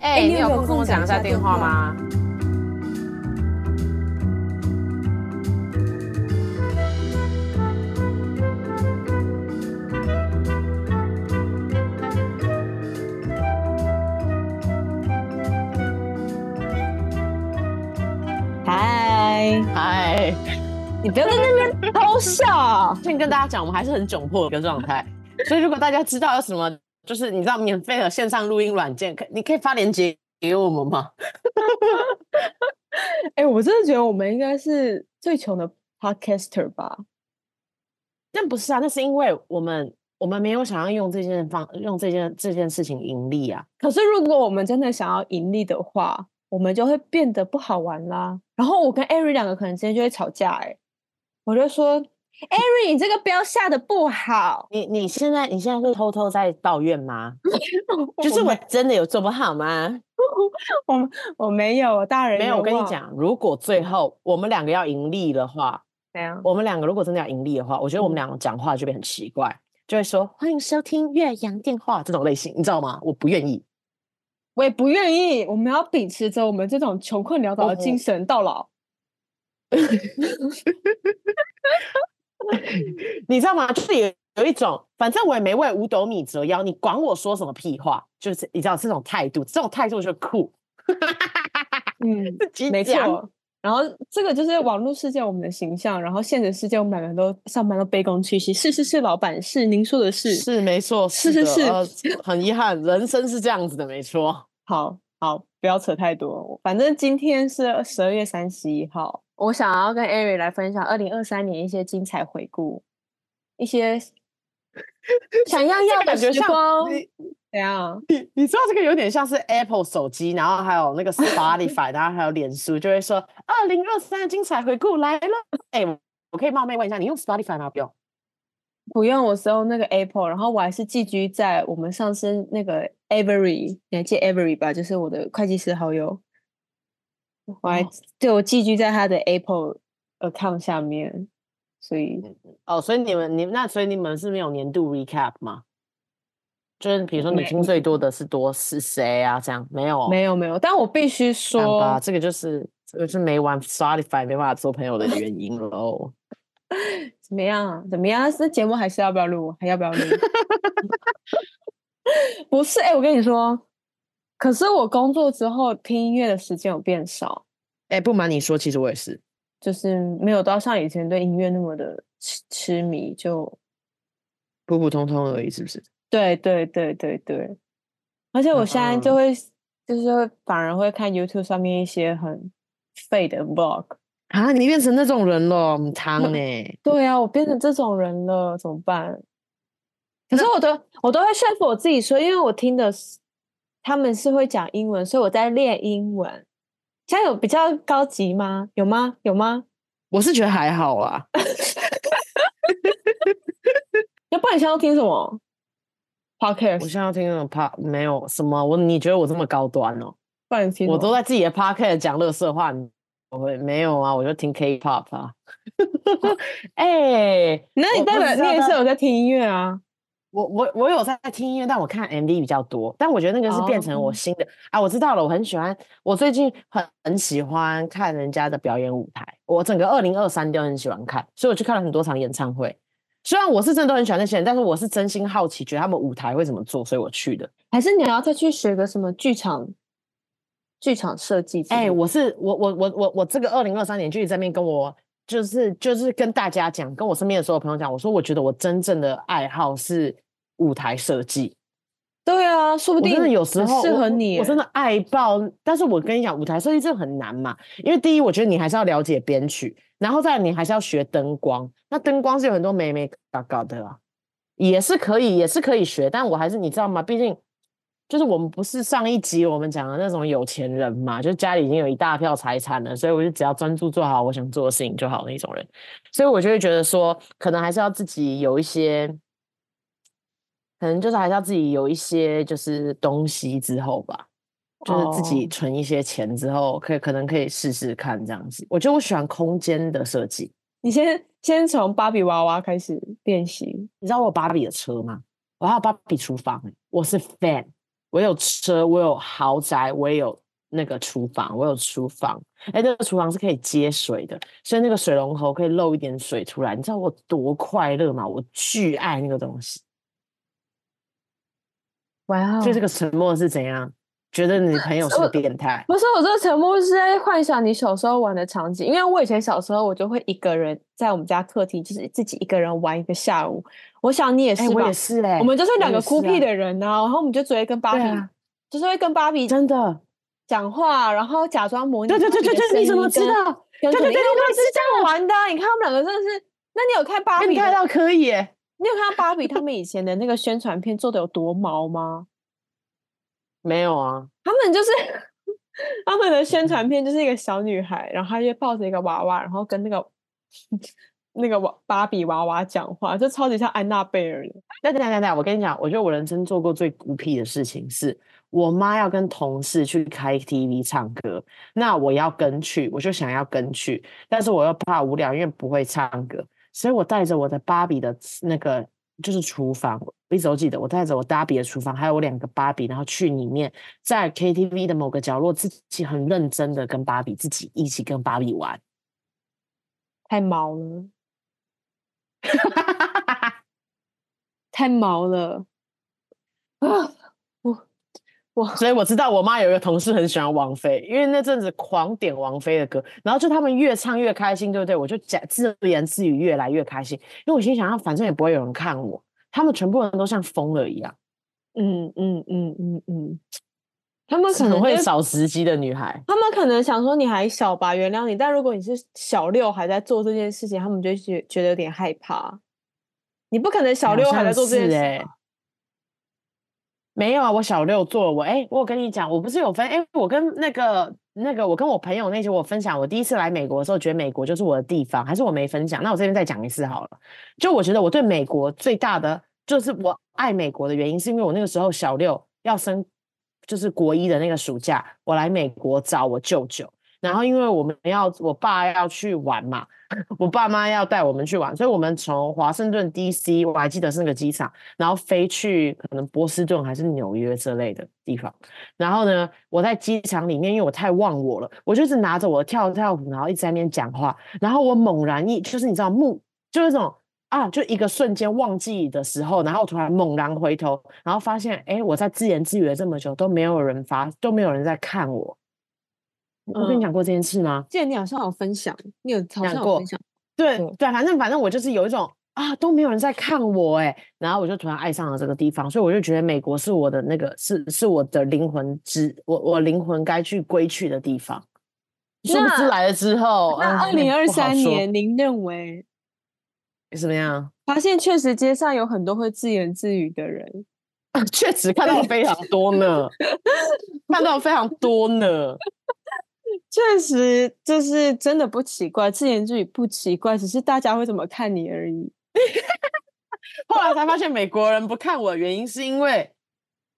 哎、欸，你有空跟我讲一下电话吗？嗨嗨，你不要在那边偷笑。先跟大家讲，我们还是很窘迫的一个状态，所以如果大家知道有什么。就是你知道免费的线上录音软件，可你可以发链接给我们吗？哎、欸，我真的觉得我们应该是最穷的 podcaster 吧？但不是啊，那是因为我们我们没有想要用这件方用这件这件事情盈利啊。可是如果我们真的想要盈利的话，我们就会变得不好玩啦。然后我跟艾瑞两个可能之间就会吵架、欸。哎，我就说。Ari，你这个标下的不好。你你现在你现在是偷偷在抱怨吗？就是我真的有做不好吗？我我没有，大人没有。我跟你讲，如果最后我们两个要盈利的话，怎样？我们两个如果真的要盈利的话，我觉得我们两个讲话就会很奇怪，嗯、就会说欢迎收听岳阳电话这种类型，你知道吗？我不愿意，我也不愿意。我们要秉持着我们这种穷困潦倒的精神到老。你知道吗？就是有有一种，反正我也没为五斗米折腰，你管我说什么屁话？就是你知道这种态度，这种态度就酷。嗯，没错。然后这个就是网络世界我们的形象，然后现实世界我们两个人都上班都卑躬屈膝。是是是，老板是您说的是是没错，是是是，呃，很遗憾，人生是这样子的，没错。好好，不要扯太多。反正今天是十二月三十一号。我想要跟艾瑞来分享二零二三年一些精彩回顾，一些 想要要的时光。怎样？你你知道这个有点像是 Apple 手机，然后还有那个 Spotify，然后还有脸书，就会说二零二三精彩回顾来了。哎、欸，我可以冒昧问一下，你用 Spotify 吗？不用，不用。我是用那个 Apple，然后我还是寄居在我们上次那个 Avery，你还记得 Avery 吧？就是我的会计师好友。我还对我寄居在他的 Apple account 下面，所以哦，所以你们你那所以你们是没有年度 recap 吗？就是比如说你听最多的是多是谁啊？这样没有没有没有，但我必须说吧，这个就是这个是没玩 Spotify 没办法做朋友的原因喽。怎么样啊？怎么样？这节目还是要不要录？还要不要录？不是哎、欸，我跟你说。可是我工作之后听音乐的时间有变少，哎、欸，不瞒你说，其实我也是，就是没有到像以前对音乐那么的痴痴迷，就普普通通而已，是不是？对对对对对，而且我现在就会、嗯、就是反而会看 YouTube 上面一些很废的 Vlog 啊，你变成那种人了，很汤呢？对啊，我变成这种人了，怎么办？可是我都我都会说服我自己说，因为我听的是。他们是会讲英文，所以我在练英文。这样有比较高级吗？有吗？有吗？我是觉得还好啊。要不然你现在要听什么？Podcast？我现在要听那种 Pod，没有什么。我你觉得我这么高端哦？不然你听，我都在自己的 Podcast 讲乐色话。我会没有啊？我就听 K-pop 啊。哎、欸，那你代表你也是有在听音乐啊？我我我有在听音乐，但我看 MV 比较多。但我觉得那个是变成我新的、oh. 啊，我知道了。我很喜欢，我最近很很喜欢看人家的表演舞台。我整个二零二三都很喜欢看，所以我去看了很多场演唱会。虽然我是真的都很喜欢那些人，但是我是真心好奇，觉得他们舞台会怎么做，所以我去的。还是你要再去学个什么剧场剧场设计？哎、欸，我是我我我我我这个二零二三年就一直在那边跟我。就是就是跟大家讲，跟我身边的所有朋友讲，我说我觉得我真正的爱好是舞台设计。对啊，说不定真的有时候适合你我。我真的爱爆，但是我跟你讲，舞台设计真的很难嘛。因为第一，我觉得你还是要了解编曲，然后再来你还是要学灯光。那灯光是有很多美美嘎嘎的啊，也是可以，也是可以学。但我还是你知道吗？毕竟。就是我们不是上一集我们讲的那种有钱人嘛，就家里已经有一大票财产了，所以我就只要专注做好我想做的事情就好那种人，所以我就会觉得说，可能还是要自己有一些，可能就是还是要自己有一些就是东西之后吧，就是自己存一些钱之后，可以可能可以试试看这样子。我觉得我喜欢空间的设计，你先先从芭比娃娃开始练习。你知道我有芭比的车吗？我还有芭比厨房，我是 fan。我有车，我有豪宅，我也有那个厨房，我有厨房。哎，那个厨房是可以接水的，所以那个水龙头可以漏一点水出来。你知道我多快乐吗？我巨爱那个东西。哇哦！所以这个沉默是怎样？觉得你朋友是个变态？不是，我这个沉默是在幻想你小时候玩的场景。因为我以前小时候，我就会一个人在我们家客厅，就是自己一个人玩一个下午。我想你也是吧？我也是嘞。我们就是两个孤僻的人呢、啊啊，然后我们就只会跟芭比、啊，就是会跟芭比真的讲话，然后假装模拟。对对对对对，你怎么知道？对对对，我们是这样玩的。你看他们两个真的是，那你有看芭比？看到可以耶。你有看到芭比他们以前的那个宣传片做的有多毛吗？没有啊，他们就是 他们的宣传片，就是一个小女孩，然后她就抱着一个娃娃，然后跟那个 那个娃芭比娃娃讲话，就超级像安娜贝尔的。等等等等，我跟你讲，我觉得我人生做过最孤僻的事情是，我妈要跟同事去开 KTV 唱歌，那我要跟去，我就想要跟去，但是我又怕无聊，因为不会唱歌，所以我带着我的芭比的那个。就是厨房，我一直都记得，我带着我芭比的厨房，还有我两个芭比，然后去里面，在 KTV 的某个角落，自己很认真的跟芭比自己一起跟芭比玩，太毛了，太毛了啊！所以我知道我妈有一个同事很喜欢王菲，因为那阵子狂点王菲的歌，然后就他们越唱越开心，对不对？我就讲自言自语，越来越开心，因为我心想，反正也不会有人看我，他们全部人都像疯了一样。嗯嗯嗯嗯嗯，他们可能会少时机的女孩，他们可能想说你还小吧，原谅你。但如果你是小六还在做这件事情，他们就觉觉得有点害怕。你不可能小六还在做这件事。没有啊，我小六做了我哎，我跟你讲，我不是有分哎，我跟那个那个我跟我朋友那些我分享，我第一次来美国的时候，觉得美国就是我的地方，还是我没分享？那我这边再讲一次好了。就我觉得我对美国最大的就是我爱美国的原因，是因为我那个时候小六要升就是国一的那个暑假，我来美国找我舅舅，然后因为我们要我爸要去玩嘛。我爸妈要带我们去玩，所以我们从华盛顿 DC，我还记得是那个机场，然后飞去可能波士顿还是纽约之类的地方。然后呢，我在机场里面，因为我太忘我了，我就是拿着我的跳跳虎，然后一直在那边讲话。然后我猛然一，就是你知道，目就是这种啊，就一个瞬间忘记的时候，然后突然猛然回头，然后发现，哎，我在自言自语了这么久，都没有人发，都没有人在看我。我跟你讲过这件事吗？记得你好像有分享，你有好像有分享。对对，反正反正我就是有一种啊，都没有人在看我哎，然后我就突然爱上了这个地方，所以我就觉得美国是我的那个是是我的灵魂之我我灵魂该去归去的地方。殊不知来了之后，那二零二三年，您认为怎么样？发现确实街上有很多会自言自语的人，确实看到非常多呢，看到非常多呢。确实，就是真的不奇怪，自言自语不奇怪，只是大家会怎么看你而已。后来才发现，美国人不看我的原因是因为，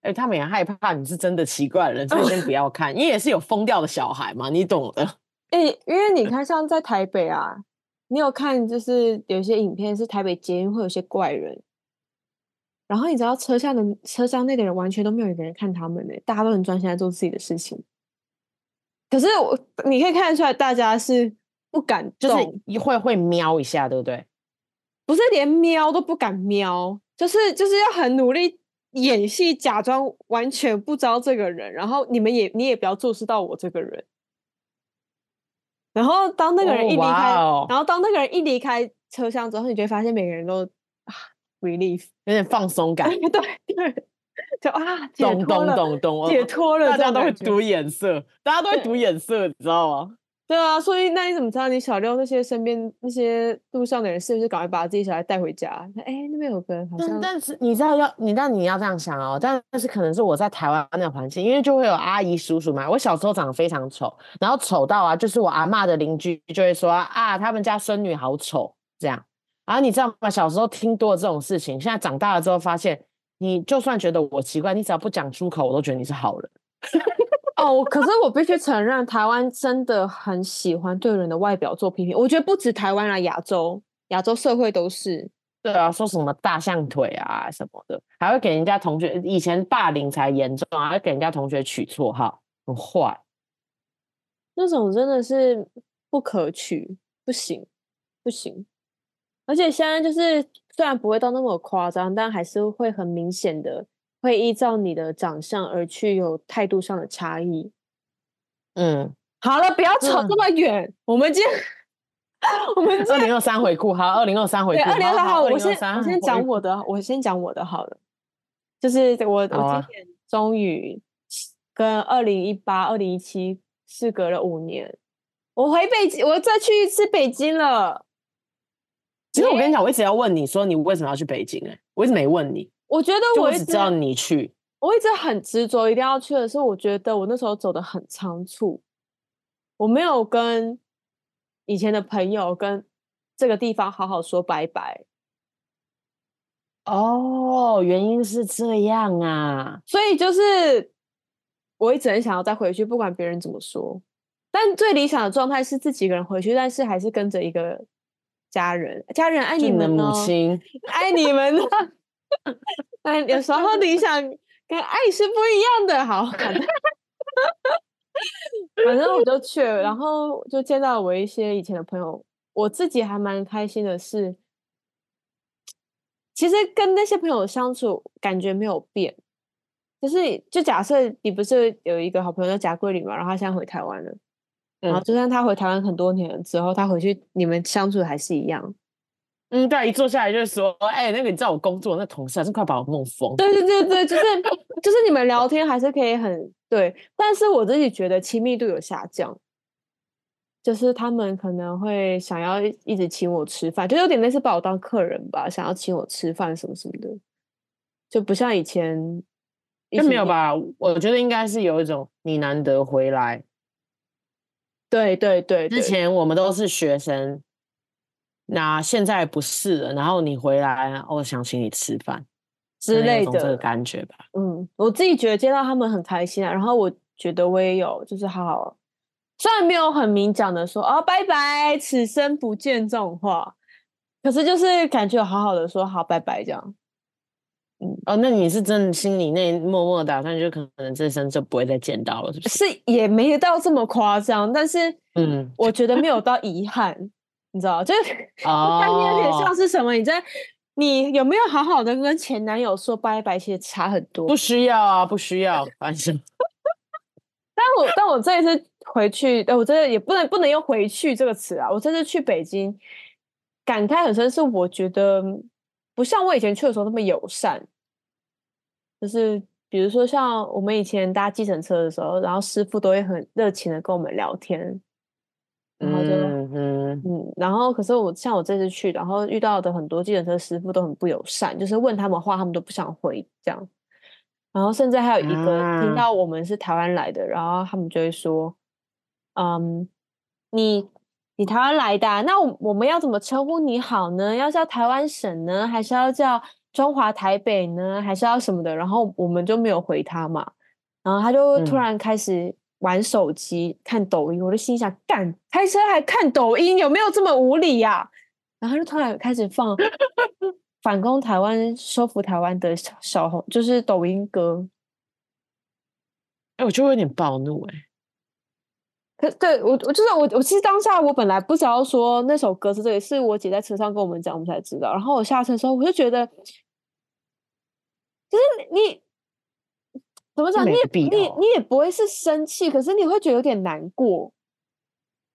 哎，他们也害怕你是真的奇怪人，所以先不要看。你也是有疯掉的小孩嘛，你懂的。哎，因为你看，像在台北啊，你有看，就是有些影片是台北捷运会有些怪人，然后你知道车厢的车厢内的人完全都没有一个人看他们呢，大家都很专心在做自己的事情。可是我，你可以看得出来，大家是不敢，就是一会会瞄一下，对不对？不是连瞄都不敢瞄，就是就是要很努力演戏，假装完全不知道这个人。然后你们也你也不要注视到我这个人。然后当那个人一离开，oh, wow. 然后当那个人一离开车厢之后，你就会发现每个人都啊，relief，有点放松感。对 对。就啊，懂懂懂懂，解脱了，大家都会读眼色，大家都会读眼色，你知道吗？对啊，所以那你怎么知道你小六那些身边那些路上的人是不是赶快把自己小孩带回家？哎，那边有个人好像，但，但是你知道要你，但你要这样想哦，但是可能是我在台湾那个环境，因为就会有阿姨叔叔嘛。我小时候长得非常丑，然后丑到啊，就是我阿嬷的邻居就会说啊，他们家孙女好丑这样。然后你知道吗？小时候听多了这种事情，现在长大了之后发现。你就算觉得我奇怪，你只要不讲出口，我都觉得你是好人。哦，可是我必须承认，台湾真的很喜欢对人的外表做批评。我觉得不止台湾啦，亚洲亚洲社会都是。对啊，说什么大象腿啊什么的，还会给人家同学，以前霸凌才严重啊，还会给人家同学取绰号，很坏。那种真的是不可取，不行，不行。而且现在就是虽然不会到那么夸张，但还是会很明显的会依照你的长相而去有态度上的差异。嗯，好了，不要扯这么远，嗯、我们今天。我们二零二三回顾，好，二零二三回顾，二零二三好，我先我先讲我的，我先讲我的好了，就是我、啊、我今年终于跟二零一八、二零一七事隔了五年，我回北京，我再去一次北京了。其实我跟你讲，我一直要问你说你为什么要去北京、欸？哎，我一直没问你。我觉得我一直只知道你去，我一直很执着一定要去的是，我觉得我那时候走的很仓促，我没有跟。以前的朋友跟这个地方好好说拜拜。哦，原因是这样啊，所以就是我一直很想要再回去，不管别人怎么说。但最理想的状态是自己一个人回去，但是还是跟着一个家人，家人爱你们的母亲，爱你们呢。但 有时候理 想跟爱是不一样的，好。反正我就去了，然后就见到我一些以前的朋友。我自己还蛮开心的是，其实跟那些朋友相处感觉没有变。就是，就假设你不是有一个好朋友叫贾桂林嘛，然后他现在回台湾了，然后就算他回台湾很多年之后，他回去你们相处还是一样。嗯，对，一坐下来就是说，哎、欸，那个你知道我工作那同事还是快把我弄疯。对对对对，就是就是你们聊天还是可以很。对，但是我自己觉得亲密度有下降，就是他们可能会想要一直请我吃饭，就有点类似把我当客人吧，想要请我吃饭什么什么的，就不像以前。就没有吧？我觉得应该是有一种你难得回来。对对对，之前我们都是学生，那现在不是了，然后你回来，我想请你吃饭。之类的这个感觉吧，嗯，我自己觉得见到他们很开心啊，然后我觉得我也有，就是好好，虽然没有很明讲的说哦拜拜，此生不见这种话，可是就是感觉好好的说好拜拜这样，嗯，哦，那你是真的心里内默默打算，就可能这生就不会再见到了，是不是？是也没有到这么夸张，但是嗯，我觉得没有到遗憾，你知道，就是 概念有点像是什么，你在。你有没有好好的跟前男友说拜拜？其实差很多。不需要啊，不需要，反正。但我但我这一次回去，我真的也不能不能用“回去”这个词啊。我这次去北京，感慨很深，是我觉得不像我以前去的时候那么友善。就是比如说，像我们以前搭计程车的时候，然后师傅都会很热情的跟我们聊天。然后就嗯然后可是我像我这次去，然后遇到的很多计程车师傅都很不友善，就是问他们话，他们都不想回这样。然后甚至还有一个听到我们是台湾来的，啊、然后他们就会说：“嗯，你你台湾来的、啊，那我我们要怎么称呼你好呢？要叫台湾省呢，还是要叫中华台北呢，还是要什么的？”然后我们就没有回他嘛。然后他就突然开始、嗯。玩手机看抖音，我就心想：干，开车还看抖音，有没有这么无理呀、啊？然后就突然开始放 反攻台湾、收服台湾的小小红，就是抖音歌。哎、欸，我就有点暴怒哎、欸。可对我，我就是我，我其实当下我本来不知道说那首歌是这个，是我姐在车上跟我们讲，我们才知道。然后我下车的时候，我就觉得，就是你。怎么讲？你也你你也不会是生气，可是你会觉得有点难过。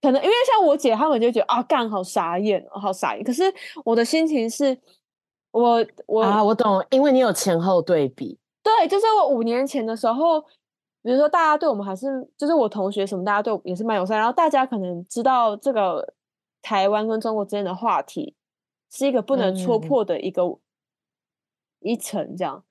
可能因为像我姐他们就觉得啊，干好傻眼，好傻眼。可是我的心情是，我我啊，我懂，因为你有前后对比。对，就是我五年前的时候，比如说大家对我们还是，就是我同学什么，大家对我也是蛮友善。然后大家可能知道这个台湾跟中国之间的话题是一个不能戳破的一个、嗯、一层，这样。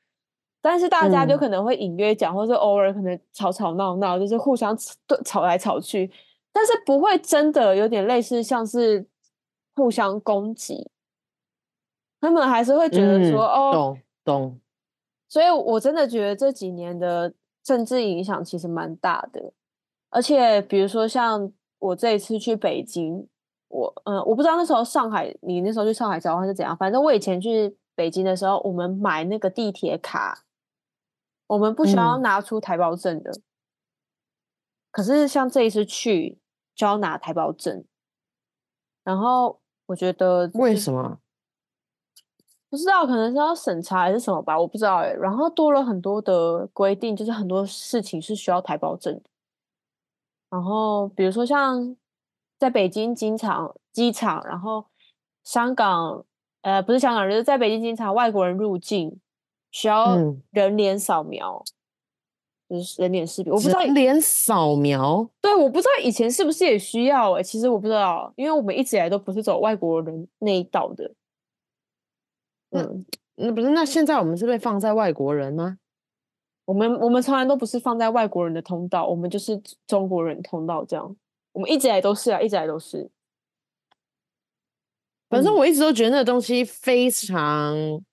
但是大家就可能会隐约讲，嗯、或是偶尔可能吵吵闹闹，就是互相对吵来吵去，但是不会真的有点类似像是互相攻击。他们还是会觉得说，嗯、哦，懂懂。所以我真的觉得这几年的政治影响其实蛮大的，而且比如说像我这一次去北京，我嗯，我不知道那时候上海，你那时候去上海交换是怎样。反正我以前去北京的时候，我们买那个地铁卡，我们不需要拿出台胞证的。嗯、可是像这一次去就要拿台胞证，然后我觉得为什么？不知道，可能是要审查还是什么吧，我不知道哎。然后多了很多的规定，就是很多事情是需要台胞证的。然后比如说像。在北京机场，机场，然后香港，呃，不是香港人，就是在北京机场，外国人入境需要人脸扫描，嗯、就是人脸识别。我不知道人脸扫描，对，我不知道以前是不是也需要哎、欸，其实我不知道，因为我们一直以来都不是走外国人那一道的。嗯，那不是，那现在我们是被放在外国人吗？我们我们从来都不是放在外国人的通道，我们就是中国人通道这样。我们一直以来都是啊，一直以来都是。反正我一直都觉得那个东西非常，嗯、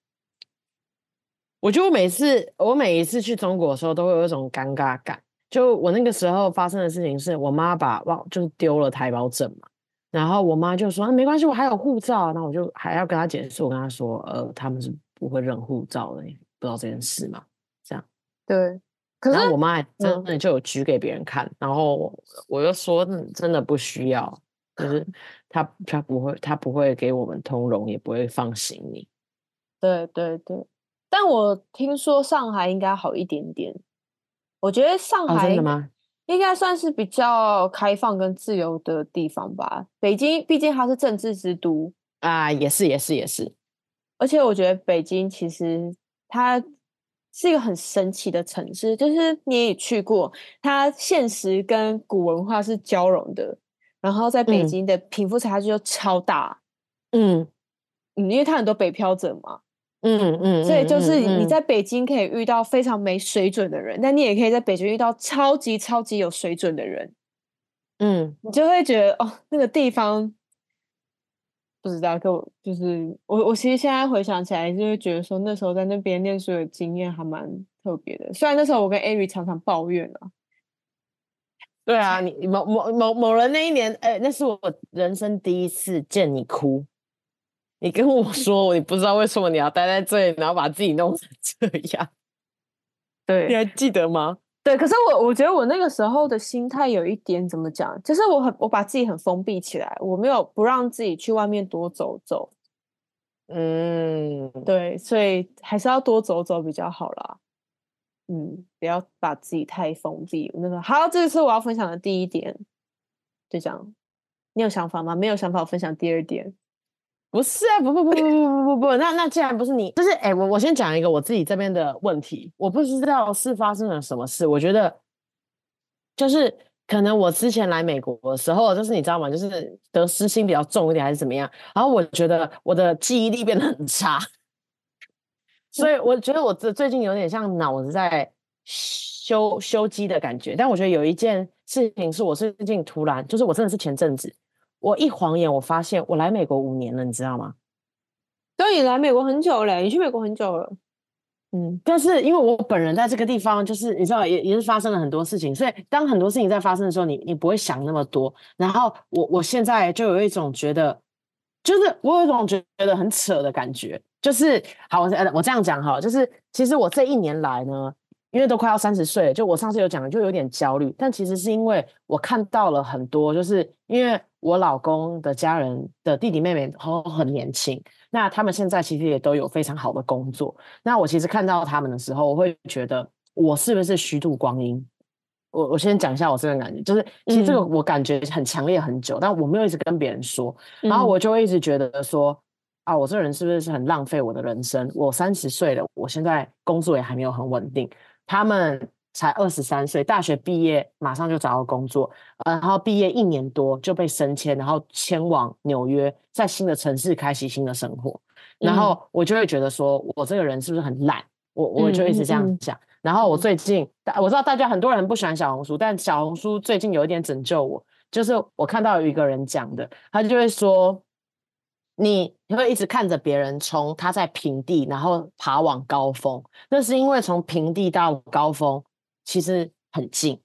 我觉得我每次我每一次去中国的时候，都会有一种尴尬感。就我那个时候发生的事情，是我妈把忘就是丢了台胞证嘛，然后我妈就说、啊、没关系，我还有护照。那我就还要跟她解释，我跟她说，呃，他们是不会认护照的，不知道这件事嘛？这样对。可是我妈还真的就有举给别人看，嗯、然后我又说真的不需要，就是他他不会他不会给我们通融，也不会放行李。对对对，但我听说上海应该好一点点。我觉得上海、哦、真的吗？应该算是比较开放跟自由的地方吧。北京毕竟它是政治之都啊，也是也是也是。而且我觉得北京其实它。是一个很神奇的城市，就是你也去过，它现实跟古文化是交融的。然后在北京的贫富差距就超大，嗯嗯，因为它很多北漂者嘛，嗯嗯，嗯，所以就是你在北京可以遇到非常没水准的人，嗯、但你也可以在北京遇到超级超级有水准的人，嗯，你就会觉得哦，那个地方。不知道，可我就是我，我其实现在回想起来，就会觉得说那时候在那边念书的经验还蛮特别的。虽然那时候我跟艾瑞常常抱怨啊。对啊，你某某某某人那一年，哎、欸，那是我人生第一次见你哭。你跟我说，你不知道为什么你要待在这里，然后把自己弄成这样。对，你还记得吗？对，可是我我觉得我那个时候的心态有一点怎么讲，就是我很我把自己很封闭起来，我没有不让自己去外面多走走。嗯，对，所以还是要多走走比较好啦。嗯，不要把自己太封闭。那个好，这是我要分享的第一点，就这样。你有想法吗？没有想法，我分享第二点。不是啊不不不不不不不不那那既然不是你就是哎我我先讲一个我自己这边的问题我不知道是发生了什么事我觉得就是可能我之前来美国的时候就是你知道吗就是得失心比较重一点还是怎么样然后我觉得我的记忆力变得很差所以我觉得我这最近有点像脑子在修修机的感觉但我觉得有一件事情是我最近突然就是我真的是前阵子我一晃眼，我发现我来美国五年了，你知道吗？对，你来美国很久了，你去美国很久了。嗯，但是因为我本人在这个地方，就是你知道，也也是发生了很多事情，所以当很多事情在发生的时候，你你不会想那么多。然后我我现在就有一种觉得，就是我有一种觉得很扯的感觉，就是好，我我这样讲哈，就是其实我这一年来呢。因为都快要三十岁了，就我上次有讲，就有点焦虑。但其实是因为我看到了很多，就是因为我老公的家人的弟弟妹妹都很年轻，那他们现在其实也都有非常好的工作。那我其实看到他们的时候，我会觉得我是不是虚度光阴？我我先讲一下我这个感觉，就是其实这个我感觉很强烈很久，嗯、但我没有一直跟别人说，然后我就会一直觉得说。啊，我这个人是不是很浪费我的人生？我三十岁了，我现在工作也还没有很稳定。他们才二十三岁，大学毕业马上就找到工作，然后毕业一年多就被升迁，然后迁往纽约，在新的城市开启新的生活。然后我就会觉得说，我这个人是不是很懒？我我就一直这样讲。然后我最近，我知道大家很多人不喜欢小红书，但小红书最近有一点拯救我，就是我看到有一个人讲的，他就会说。你会一直看着别人从他在平地，然后爬往高峰，那是因为从平地到高峰其实很近，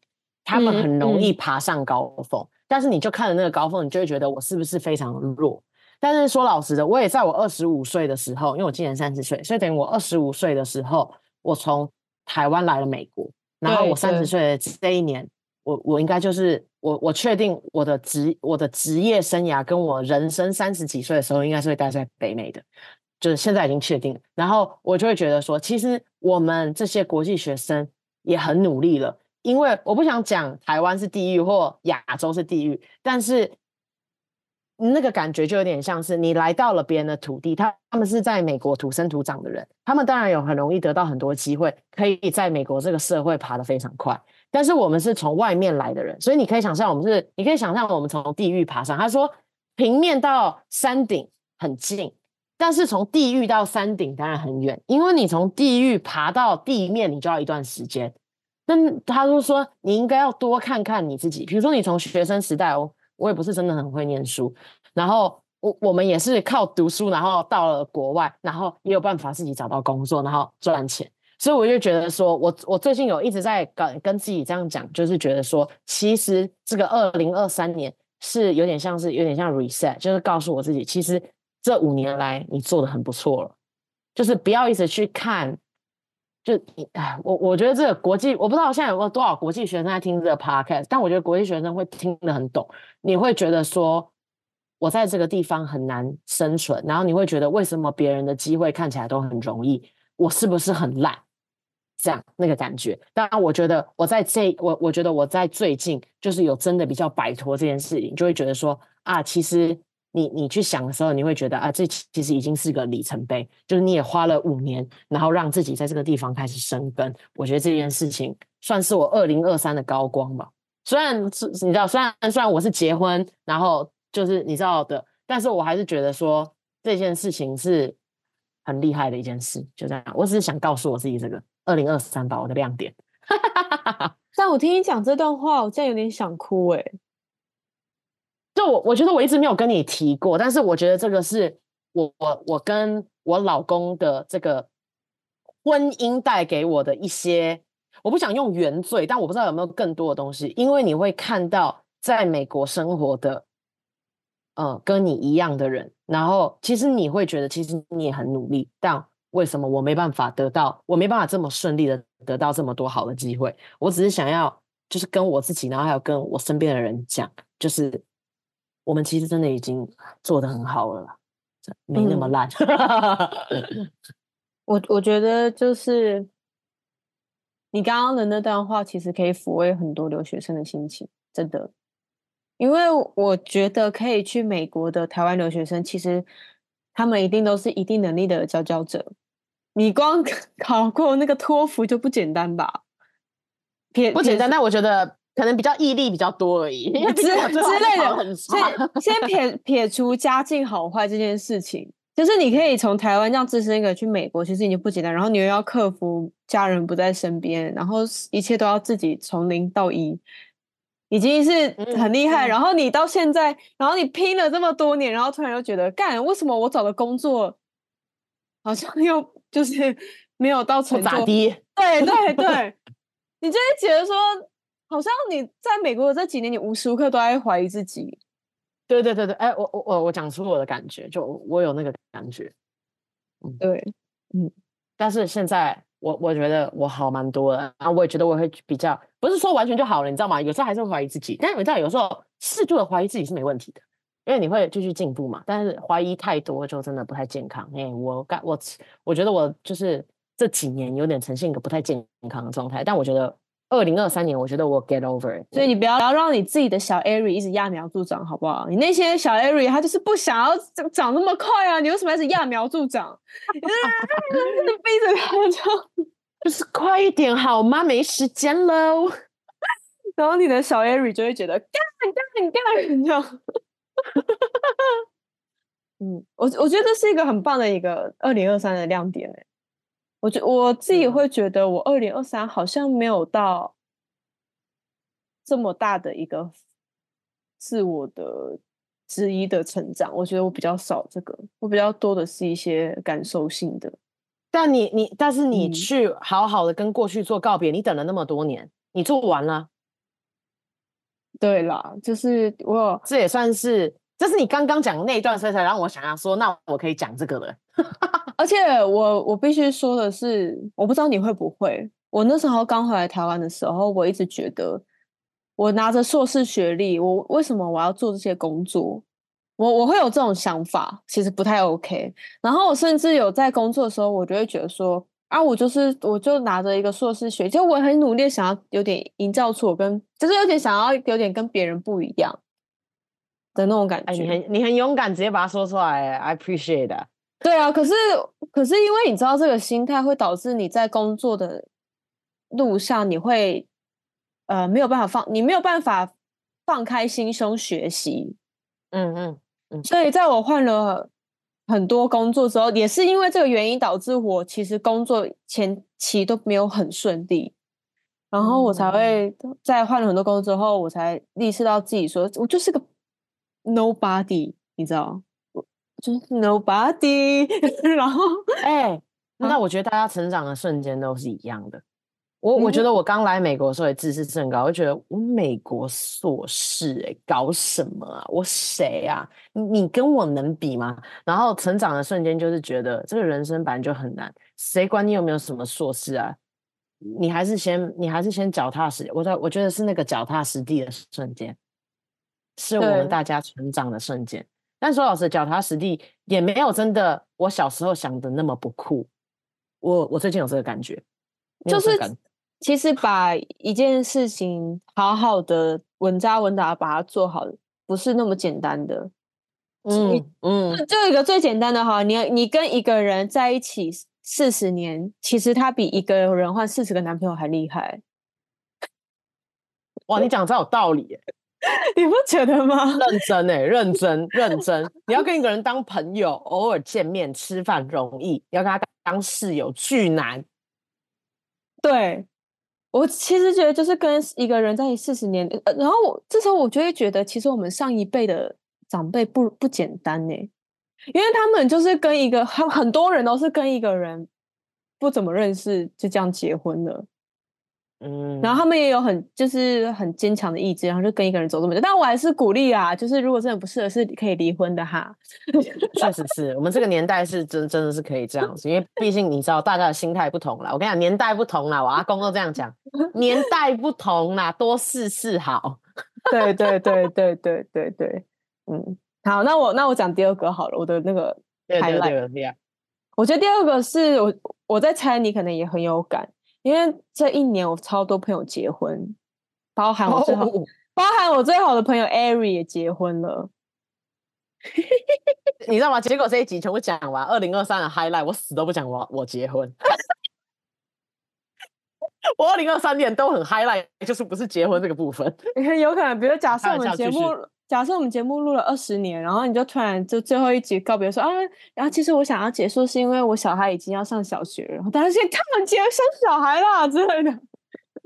他们很容易爬上高峰。嗯嗯、但是你就看着那个高峰，你就会觉得我是不是非常弱？但是说老实的，我也在我二十五岁的时候，因为我今年三十岁，所以等于我二十五岁的时候，我从台湾来了美国，然后我三十岁的这一年，我我应该就是我我确定我的职我的职业生涯跟我人生三十几岁的时候，应该是会待在北美的，就是现在已经确定了。然后我就会觉得说，其实我们这些国际学生也很努力了，因为我不想讲台湾是地狱或亚洲是地狱，但是。那个感觉就有点像是你来到了别人的土地，他他们是在美国土生土长的人，他们当然有很容易得到很多机会，可以在美国这个社会爬得非常快。但是我们是从外面来的人，所以你可以想象，我们是，你可以想象我们从地狱爬上。他说平面到山顶很近，但是从地狱到山顶当然很远，因为你从地狱爬到地面，你就要一段时间。那他就说你应该要多看看你自己，比如说你从学生时代哦。我也不是真的很会念书，然后我我们也是靠读书，然后到了国外，然后也有办法自己找到工作，然后赚钱。所以我就觉得说，我我最近有一直在跟跟自己这样讲，就是觉得说，其实这个二零二三年是有点像是有点像 reset，就是告诉我自己，其实这五年来你做的很不错了，就是不要一直去看。就你哎，我我觉得这个国际，我不知道现在有没有多少国际学生在听这个 podcast，但我觉得国际学生会听得很懂。你会觉得说，我在这个地方很难生存，然后你会觉得为什么别人的机会看起来都很容易，我是不是很烂？这样那个感觉。当然，我觉得我在这，我我觉得我在最近就是有真的比较摆脱这件事情，就会觉得说啊，其实。你你去想的时候，你会觉得啊，这其实已经是个里程碑，就是你也花了五年，然后让自己在这个地方开始生根。我觉得这件事情算是我二零二三的高光吧。虽然是你知道，虽然虽然我是结婚，然后就是你知道的，但是我还是觉得说这件事情是很厉害的一件事。就这样，我只是想告诉我自己这个二零二三吧，我的亮点。但我听你讲这段话，我真的有点想哭哎、就我，我觉得我一直没有跟你提过，但是我觉得这个是我我我跟我老公的这个婚姻带给我的一些，我不想用原罪，但我不知道有没有更多的东西，因为你会看到在美国生活的，呃，跟你一样的人，然后其实你会觉得，其实你也很努力，但为什么我没办法得到，我没办法这么顺利的得到这么多好的机会？我只是想要，就是跟我自己，然后还有跟我身边的人讲，就是。我们其实真的已经做的很好了，没那么烂。嗯、我我觉得就是你刚刚的那段话，其实可以抚慰很多留学生的心情，真的。因为我觉得可以去美国的台湾留学生，其实他们一定都是一定能力的佼佼者。你光 考过那个托福就不简单吧？不简单，但我觉得。可能比较毅力比较多而已，之之类的。所以先撇撇除家境好坏这件事情，就是你可以从台湾这样自身一个去美国，其实已经不简单。然后你又要克服家人不在身边，然后一切都要自己从零到一，已经是很厉害。嗯、然后你到现在，然后你拼了这么多年，然后突然又觉得，干，为什么我找的工作好像又就是没有到成咋地？对对对，你就会觉得说。好像你在美国的这几年，你无时无刻都在怀疑自己。对对对对，哎，我我我我讲出我的感觉，就我有那个感觉。嗯，对，嗯。但是现在我我觉得我好蛮多的，然后我也觉得我会比较，不是说完全就好了，你知道吗？有时候还是会怀疑自己，但是你知道，有时候适度的怀疑自己是没问题的，因为你会继续进步嘛。但是怀疑太多就真的不太健康。哎，我感我我觉得我就是这几年有点呈现一个不太健康的状态，但我觉得。二零二三年，我觉得我 get over 所以你不要不要让你自己的小 Ari 一直揠苗助长，好不好？你那些小 Ari 他就是不想要长长那么快啊，你为什么要一直揠苗助长？你逼着他就 就是快一点好吗？没时间喽。然后你的小 Ari 就会觉得干干干这样。嗯，我我觉得这是一个很棒的一个二零二三的亮点哎。我觉我自己会觉得，我二零二三好像没有到这么大的一个自我的之一的成长。我觉得我比较少这个，我比较多的是一些感受性的。但你你，但是你去好好的跟过去做告别，嗯、你等了那么多年，你做完了？对啦，就是我这也算是，这是你刚刚讲的那一段，所以才让我想要说，那我可以讲这个了。而且我我必须说的是，我不知道你会不会。我那时候刚回来台湾的时候，我一直觉得，我拿着硕士学历，我为什么我要做这些工作？我我会有这种想法，其实不太 OK。然后我甚至有在工作的时候，我就会觉得说，啊，我就是我就拿着一个硕士学历，就我很努力想要有点营造出我跟，就是有点想要有点跟别人不一样的那种感觉。哎，你很你很勇敢，直接把它说出来，I appreciate that。对啊，可是可是因为你知道这个心态会导致你在工作的路上，你会呃没有办法放，你没有办法放开心胸学习。嗯嗯嗯。所以在我换了很多工作之后，也是因为这个原因导致我其实工作前期都没有很顺利，然后我才会在换了很多工作之后，我才意识到自己说我就是个 nobody，你知道。就是 nobody，然后哎，那我觉得大家成长的瞬间都是一样的。我我觉得我刚来美国的时候也自视甚高，我觉得我美国硕士哎、欸，搞什么啊？我谁啊？你你跟我能比吗？然后成长的瞬间就是觉得这个人生本来就很难，谁管你有没有什么硕士啊？你还是先你还是先脚踏实地。我在我觉得是那个脚踏实地的瞬间，是我们大家成长的瞬间。但说老实，脚踏实地也没有真的我小时候想的那么不酷。我我最近有这个感觉，就是其实把一件事情好好的稳扎稳打把它做好，不是那么简单的。嗯嗯，就一个最简单的哈，你你跟一个人在一起四十年，其实他比一个人换四十个男朋友还厉害。哇，你讲的真有道理耶。你不觉得吗？认真哎，认真认真。你要跟一个人当朋友，偶尔见面吃饭容易；要跟他当室友巨难。对，我其实觉得就是跟一个人在一四十年，呃，然后我这时候我就会觉得，其实我们上一辈的长辈不不简单呢，因为他们就是跟一个很很多人都是跟一个人不怎么认识就这样结婚了。嗯，然后他们也有很就是很坚强的意志，然后就跟一个人走这么久。但我还是鼓励啊，就是如果真的不适合，是可以离婚的哈。确实是我们这个年代是真真的是可以这样子，因为毕竟你知道大家的心态不同啦。我跟你讲，年代不同啦，我阿公都这样讲，年代不同啦，多试试好。对对对对对对对，嗯，好，那我那我讲第二个好了，我的那个 highlight。我觉得第二个是我我在猜，你可能也很有感。因为这一年我超多朋友结婚，包含我最好，oh. 包含我最好的朋友 Ari 也结婚了，你知道吗？结果这一集全部讲完，二零二三的 highlight 我死都不讲我我结婚，我二零二三年都很 highlight，就是不是结婚这个部分，有可能，比如假设我们节目。假设我们节目录了二十年，然后你就突然就最后一集告别说啊，然后其实我想要结束是因为我小孩已经要上小学了，然后大家现在他们结生小孩啦之类的。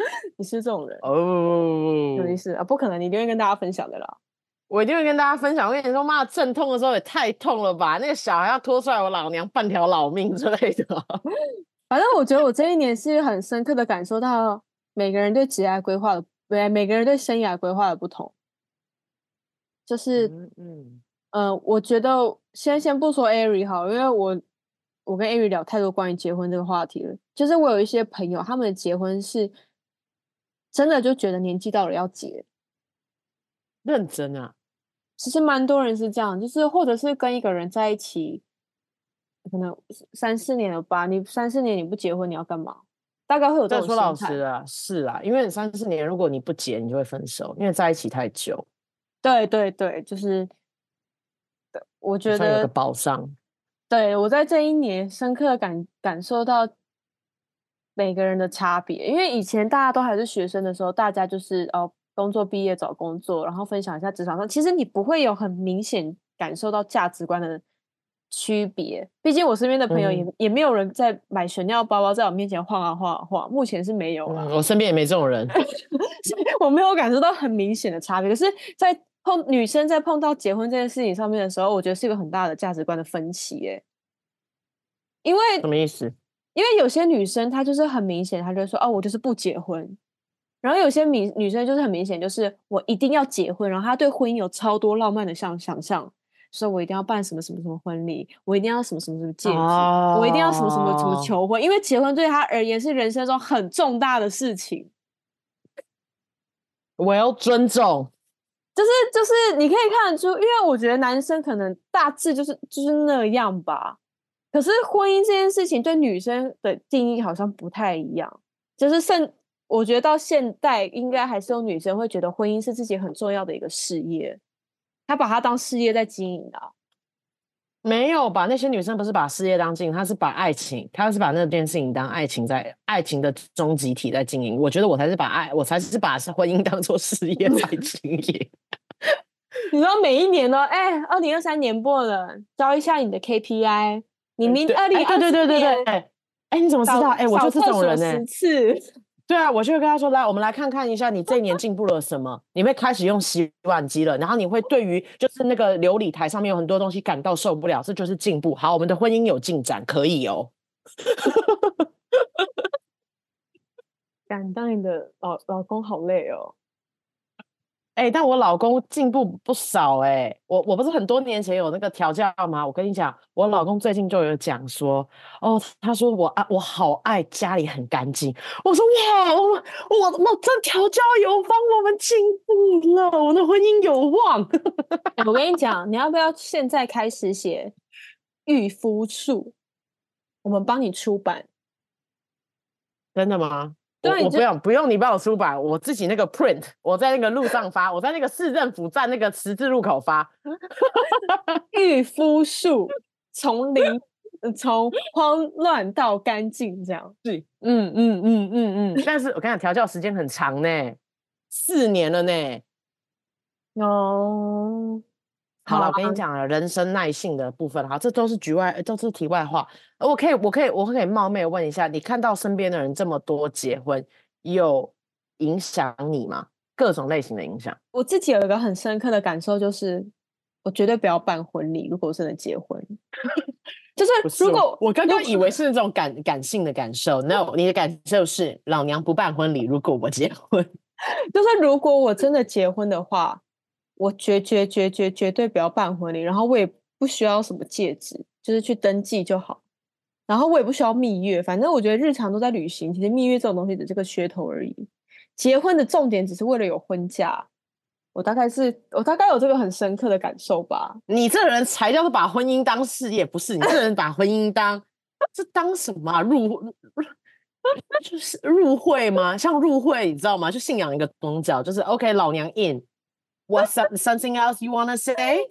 你是这种人哦？有意思啊，不可能，你一定会跟大家分享的啦。我一定会跟大家分享。我跟你说，妈，阵痛的时候也太痛了吧？那个小孩要拖出来，我老娘半条老命之类的。反正我觉得我这一年是很深刻的感受到每个人对职业规划的，对每个人对生涯规划的不同。就是，嗯嗯，呃，我觉得先先不说 Ari 好，因为我我跟 Ari 聊太多关于结婚这个话题了。就是我有一些朋友，他们的结婚是真的就觉得年纪到了要结，认真啊。其实蛮多人是这样，就是或者是跟一个人在一起，可能三四年了吧，你三四年你不结婚你要干嘛？大概会有这种心态。说老实啊，是啊，因为三四年如果你不结，你就会分手，因为在一起太久。对对对，就是，我觉得有个保障。对，我在这一年深刻感感受到每个人的差别，因为以前大家都还是学生的时候，大家就是哦，工作毕业找工作，然后分享一下职场上，其实你不会有很明显感受到价值观的区别。毕竟我身边的朋友也、嗯、也没有人在买 Chanel 包包在我面前晃啊晃啊晃，目前是没有了、嗯。我身边也没这种人，我没有感受到很明显的差别。可是，在碰女生在碰到结婚这件事情上面的时候，我觉得是一个很大的价值观的分歧耶。因为什么意思？因为有些女生她就是很明显，她就说：“哦，我就是不结婚。”然后有些女女生就是很明显，就是我一定要结婚，然后她对婚姻有超多浪漫的想想象，说我一定要办什么什么什么婚礼，我一定要什么什么什么戒指，哦、我一定要什么什么什么求婚，因为结婚对她而言是人生中很重大的事情。我要尊重，就是就是你可以看得出，因为我觉得男生可能大致就是就是那样吧，可是婚姻这件事情对女生的定义好像不太一样，就是甚。我觉得到现代，应该还是有女生会觉得婚姻是自己很重要的一个事业，她把它当事业在经营的啊。没有吧？那些女生不是把事业当经营，她是把爱情，她是把那件事情当爱情在爱情的终极体在经营。我觉得我才是把爱，我才是把婚姻当做事业在 经营。你知道每一年呢？哎，二零二三年过了，交一下你的 KPI。你明二零二对对对对对，哎，你怎么知道？哎，我就是这种人呢。十次。对啊，我就会跟他说：“来，我们来看看一下你这一年进步了什么。你会开始用洗碗机了，然后你会对于就是那个琉璃台上面有很多东西感到受不了，这就是进步。好，我们的婚姻有进展，可以哦。”感到你的老老公好累哦。哎、欸，但我老公进步不少哎、欸，我我不是很多年前有那个调教吗？我跟你讲，我老公最近就有讲说，哦，他说我啊，我好爱家里很干净。我说哇，我我我这调教有帮我们进步了，我的婚姻有望。我跟你讲，你要不要现在开始写御夫术？我们帮你出版，真的吗？我，我不用不用你帮我出版，我自己那个 print，我在那个路上发，我在那个市政府站那个十字路口发。御夫术，从零从慌乱到干净，这样。对，嗯嗯嗯嗯嗯。但是我跟你讲，调教时间很长呢，四年了呢。哦。好了，我跟你讲了，人生耐性的部分哈，这都是局外，都是题外话。我可以，我可以，我可以冒昧问一下，你看到身边的人这么多结婚，有影响你吗？各种类型的影响。我自己有一个很深刻的感受，就是我绝对不要办婚礼。如果真的结婚，就是如果我刚刚以为是那种感感性的感受，no，你的感受是老娘不办婚礼。如果我结婚，就是如果我真的结婚的话。我绝绝绝绝绝对不要办婚礼，然后我也不需要什么戒指，就是去登记就好。然后我也不需要蜜月，反正我觉得日常都在旅行，其实蜜月这种东西只是个噱头而已。结婚的重点只是为了有婚假。我大概是我大概有这个很深刻的感受吧。你这人才叫做把婚姻当事业，不是？你这人把婚姻当这当什么啊？入 就是入会吗？像入会，你知道吗？就信仰一个宗教，就是 OK，老娘 in。What something else you wanna say？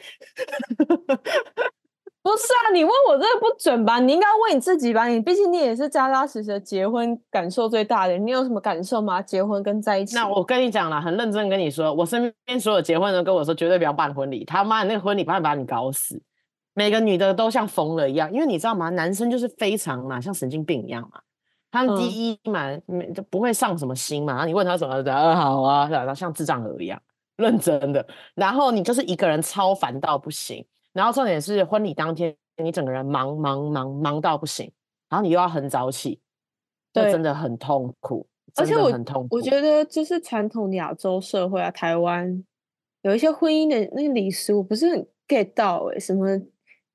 不是啊，你问我这个不准吧？你应该问你自己吧。你毕竟你也是扎扎实实的结婚感受最大的，你有什么感受吗？结婚跟在一起？那我跟你讲了，很认真跟你说，我身边所有结婚的人跟我说，绝对不要办婚礼。他妈的那个婚礼，怕把你搞死。每个女的都像疯了一样，因为你知道吗？男生就是非常嘛，像神经病一样嘛。他们第一嘛，就不会上什么心嘛。然后你问他什么，他说好啊，然后像智障儿一样。认真的，然后你就是一个人超烦到不行，然后重点是婚礼当天你整个人忙忙忙忙到不行，然后你又要很早起，对，真的很痛苦，而且我很痛苦。我觉得就是传统亚洲社会啊，台湾有一些婚姻的那个礼俗，我不是很 get 到诶、欸，什么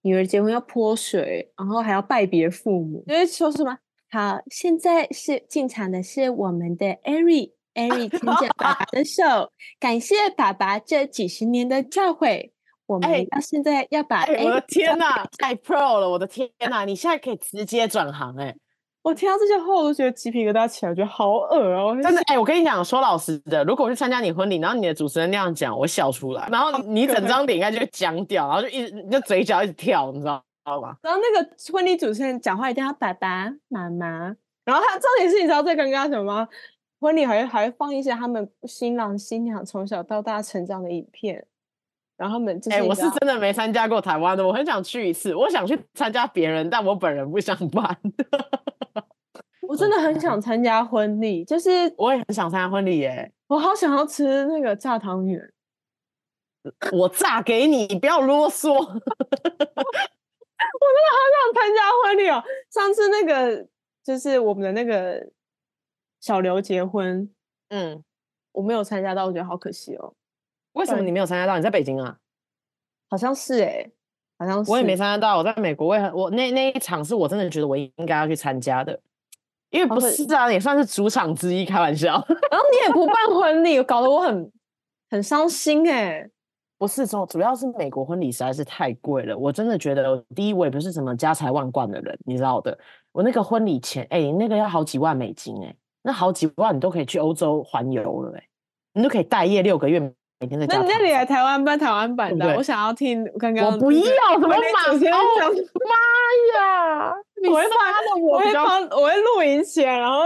女儿结婚要泼水，然后还要拜别父母，因为说什么好，现在是进场的是我们的 Ari。艾瑞牵着爸爸的手，感谢爸爸这几十年的教诲。我们要现在要把、欸……我的天哪，太 pro 了！我的天哪，你现在可以直接转行哎、欸！我听到这些话，我都觉得鸡皮疙瘩起来，我觉得好恶哦、喔！真的哎、欸，我跟你讲，说老实的，如果我去参加你婚礼，然后你的主持人那样讲，我笑出来，然后你整张脸应该就会僵掉，然后就一直就嘴角一直跳，你知道吗？然后那个婚礼主持人讲话一定要爸爸妈妈，然后他重点是，你知道最尴尬什么吗？婚礼还还放一些他们新郎新娘从小到大成长的影片，然后他们哎、欸，我是真的没参加过台湾的，我很想去一次，我想去参加别人，但我本人不想办。我真的很想参加婚礼，就是 我也很想参加婚礼耶，我好想要吃那个炸汤圆，我炸给你，不要啰嗦。我真的好想参加婚礼哦，上次那个就是我们的那个。小刘结婚，嗯，我没有参加到，我觉得好可惜哦。为什么你没有参加到？你在北京啊？好像是哎、欸，好像是。我也没参加到，我在美国，我也很我那那一场是我真的觉得我应该要去参加的，因为不是啊，也算是主场之一，开玩笑。然后你也不办婚礼，搞得我很很伤心哎、欸。不是说，主要是美国婚礼实在是太贵了。我真的觉得，第一，我也不是什么家财万贯的人，你知道的。我那个婚礼钱，哎、欸，那个要好几万美金、欸，哎，那好几万你都可以去欧洲环游了、欸，哎，你都可以待业六个月，每天在家。那那你来台湾办台湾版的，我想要听刚刚。我不要什么马上妈呀！我会发，我会发，我会录影起来，然后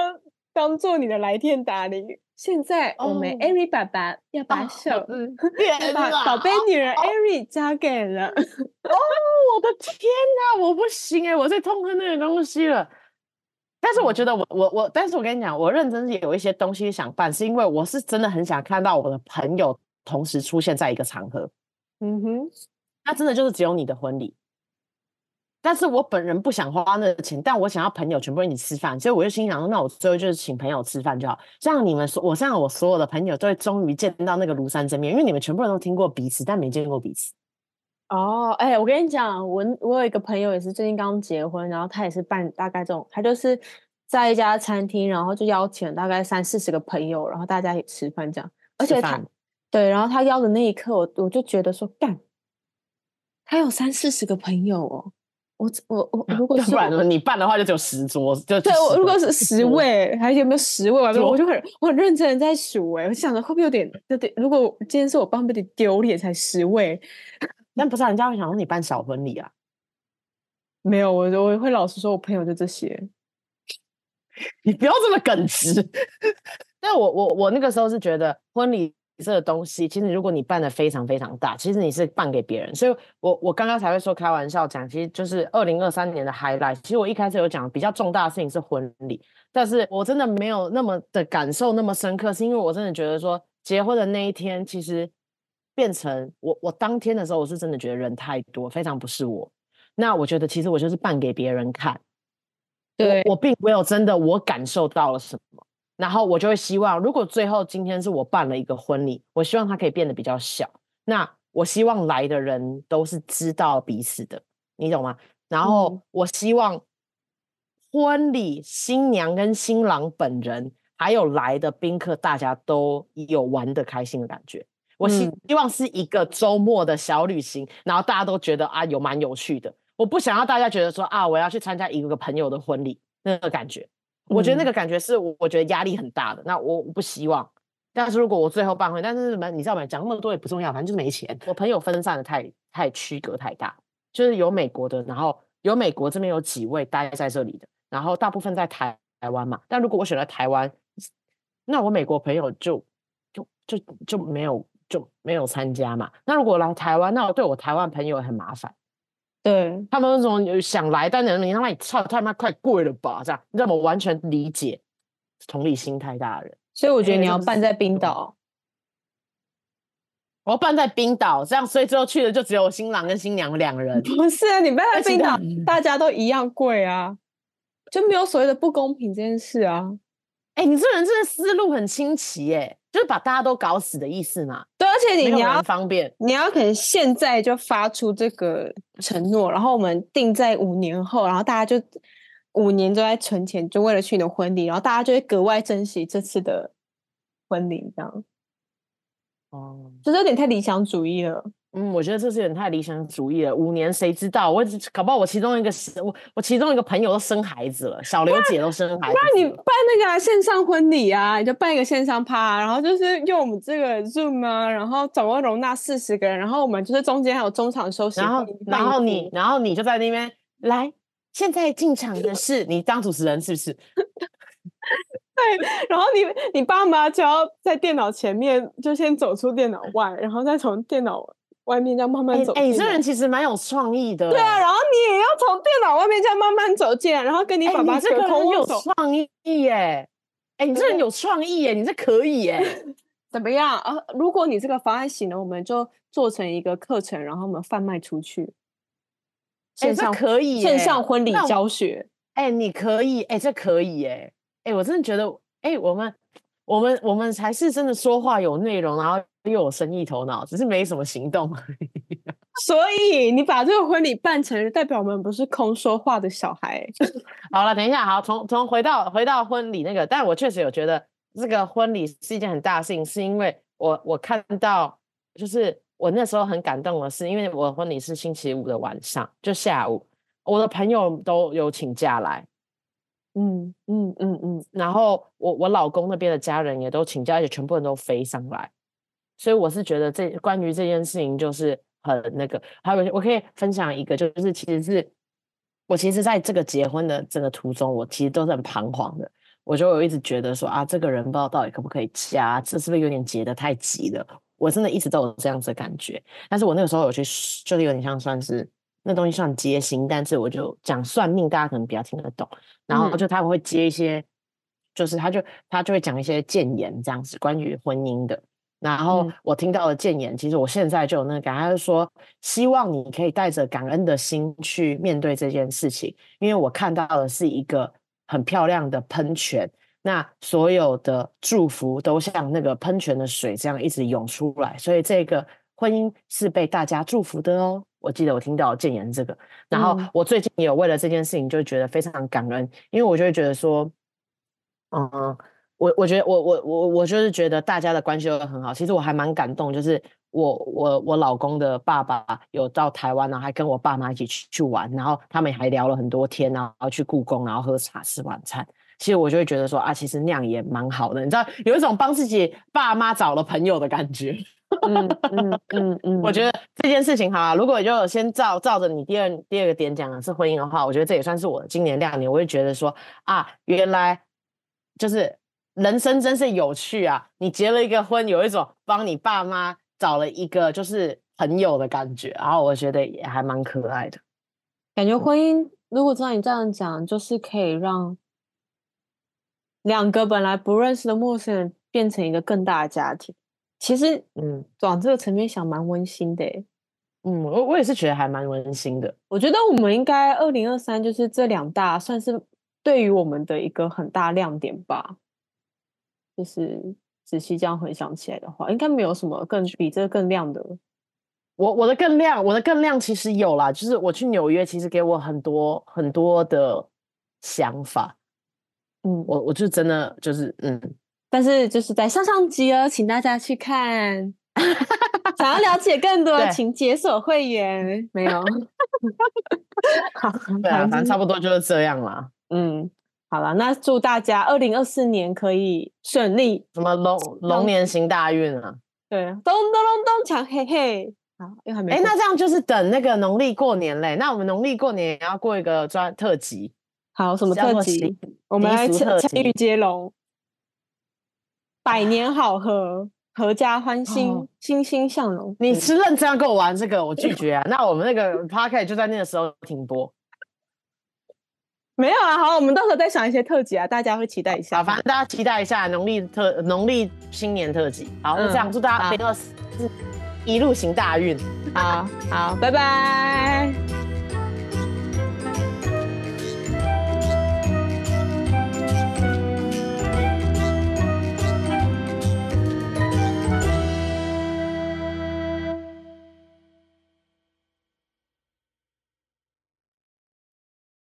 当做你的来电打铃。现在我们艾瑞爸爸要把手，要把宝贝女儿艾瑞交给了。哦，我的天哪，我不行哎，我最痛恨那个东西了。但是我觉得我我我，但是我跟你讲，我认真也有一些东西想办，是因为我是真的很想看到我的朋友同时出现在一个场合。嗯哼，那真的就是只有你的婚礼。但是我本人不想花那个钱，但我想要朋友全部一起吃饭，所以我就心想说，那我最后就是请朋友吃饭就好。像你们说，我像我所有的朋友都会终于见到那个庐山真面，因为你们全部人都听过彼此，但没见过彼此。哦，哎、欸，我跟你讲，我我有一个朋友也是最近刚结婚，然后他也是办大概这种，他就是在一家餐厅，然后就邀请大概三四十个朋友，然后大家一起吃饭这样。而且他对，然后他邀的那一刻，我我就觉得说，干，他有三四十个朋友哦。我我我 如果是不然你办的话就只有十桌，就对我如果是十位，还有没有十位？我就很我很认真的在数哎，我想着会不会有点有点？如果今天是我办，会不会有点丢脸？才十位，但不是人家会想说你办小婚礼啊？没有，我我会老实说，我朋友就这些。你不要这么耿直。但我我我那个时候是觉得婚礼。这个东西，其实如果你办的非常非常大，其实你是办给别人。所以我我刚刚才会说开玩笑讲，其实就是二零二三年的 highlight。其实我一开始有讲比较重大的事情是婚礼，但是我真的没有那么的感受那么深刻，是因为我真的觉得说结婚的那一天，其实变成我我当天的时候，我是真的觉得人太多，非常不是我。那我觉得其实我就是扮给别人看，对，我，我并没有真的我感受到了什么。然后我就会希望，如果最后今天是我办了一个婚礼，我希望它可以变得比较小。那我希望来的人都是知道彼此的，你懂吗？然后我希望婚礼新娘跟新郎本人，还有来的宾客，大家都有玩的开心的感觉。我希希望是一个周末的小旅行，然后大家都觉得啊，有蛮有趣的。我不想要大家觉得说啊，我要去参加一个朋友的婚礼那个感觉。我觉得那个感觉是我，我觉得压力很大的。那我不希望，但是如果我最后办婚，但是什么你知道吗？讲那么多也不重要，反正就是没钱。我朋友分散的太太区隔太大，就是有美国的，然后有美国这边有几位待在这里的，然后大部分在台台湾嘛。但如果我选了台湾，那我美国朋友就就就就没有就没有参加嘛。那如果来台湾，那我对我台湾朋友很麻烦。对他们那种想来，但是你他妈你操他妈快贵了吧？这样你知道吗？我完全理解同理心太大的人，所以我觉得你要办在冰岛。我要办在冰岛，这样所以最后去的就只有新郎跟新娘两个人。不是啊，你办在冰岛，大家都一样贵啊，就没有所谓的不公平这件事啊。哎、欸，你这人真的思路很清奇哎、欸。就是把大家都搞死的意思嘛？对，而且你你要方便，你要可能现在就发出这个承诺，然后我们定在五年后，然后大家就五年都在存钱，就为了去你的婚礼，然后大家就会格外珍惜这次的婚礼，这样。哦，就是有点太理想主义了。嗯，我觉得这是有点太理想主义了。五年谁知道？我搞不好我其中一个我我其中一个朋友都生孩子了，小刘姐都生孩子了。那你办那个、啊、线上婚礼啊？你就办一个线上趴，然后就是用我们这个 Zoom 啊，然后总共容纳四十个人，然后我们就是中间还有中场休息。然后然后你然后你就在那边来，现在进场的是你当主持人是不是？对，然后你你爸妈就要在电脑前面就先走出电脑外，然后再从电脑。外面这样慢慢走，哎、欸欸，这人其实蛮有创意的。对啊，然后你也要从电脑外面这样慢慢走进来，然后跟你爸爸隔空握手。欸、有创意耶！哎、欸，你这人有创意耶！你这可以耶？怎么样啊？如果你这个方案行了，我们就做成一个课程，然后我们贩卖出去。线上、欸、可以线上婚礼教学。哎、欸，你可以哎、欸，这可以耶！哎、欸，我真的觉得哎、欸，我们我们我们才是真的说话有内容，然后又有生意头脑，只是没什么行动而已。所以你把这个婚礼办成，代表我们不是空说话的小孩。好了，等一下，好，从从回到回到婚礼那个，但我确实有觉得这个婚礼是一件很大的事情，是因为我我看到，就是我那时候很感动的是，因为我的婚礼是星期五的晚上，就下午，我的朋友都有请假来，嗯嗯嗯嗯，然后我我老公那边的家人也都请假，而且全部人都飞上来，所以我是觉得这关于这件事情就是。很那个，还有我可以分享一个，就是其实是我其实在这个结婚的这个途中，我其实都是很彷徨的。我就有一直觉得说啊，这个人不知道到底可不可以嫁，这是不是有点结得太急了？我真的一直都有这样子的感觉。但是我那个时候有去，就是有点像算是那东西算接心，但是我就讲算命，大家可能比较听得懂。然后就他们会接一些，嗯、就是他就他就会讲一些谏言这样子，关于婚姻的。然后我听到了谏言，其实我现在就有那个感觉，他就说希望你可以带着感恩的心去面对这件事情，因为我看到的是一个很漂亮的喷泉，那所有的祝福都像那个喷泉的水这样一直涌出来，所以这个婚姻是被大家祝福的哦。我记得我听到谏言这个，然后我最近也有为了这件事情就觉得非常感恩，因为我就会觉得说，嗯。我我觉得我我我我就是觉得大家的关系都很好，其实我还蛮感动，就是我我我老公的爸爸有到台湾，然后还跟我爸妈一起去去玩，然后他们还聊了很多天，然后去故宫，然后喝茶吃晚餐。其实我就会觉得说啊，其实那样也蛮好的，你知道，有一种帮自己爸妈找了朋友的感觉。嗯嗯嗯嗯，我觉得这件事情哈啊。如果就先照照着你第二第二个点讲的是婚姻的话，我觉得这也算是我今年亮点。我会觉得说啊，原来就是。人生真是有趣啊！你结了一个婚，有一种帮你爸妈找了一个就是朋友的感觉，然后我觉得也还蛮可爱的。感觉婚姻，如果照你这样讲，就是可以让两个本来不认识的陌生人变成一个更大的家庭。其实，嗯，往这个层面想，蛮温馨的。嗯，我我也是觉得还蛮温馨的。我觉得我们应该二零二三就是这两大算是对于我们的一个很大亮点吧。就是仔细这样回想起来的话，应该没有什么更比这个更亮的。我我的更亮，我的更亮其实有啦，就是我去纽约，其实给我很多很多的想法。嗯，我我就真的就是嗯，但是就是在上上集哦，请大家去看。想要了解更多，请解锁会员。没有，好，对啊，反正差不多就是这样啦。嗯。好了，那祝大家二零二四年可以顺利，什么龙龙年行大运啊？对，咚咚咚咚锵，嘿嘿。好，又还没。哎，那这样就是等那个农历过年嘞。那我们农历过年也要过一个专特辑。好，什么特辑？我们来千羽接龙，百年好合，合家欢欣，哦、欣欣向荣。你是认真要跟我玩这个？我拒 绝啊。那我们那个 podcast 就在那个时候停播。没有啊，好，我们到时候再想一些特辑啊，大家会期待一下。好，反正大家期待一下农历特农历新年特辑。好，就、嗯、这样祝大家二零二四一路行大运。好好，拜拜。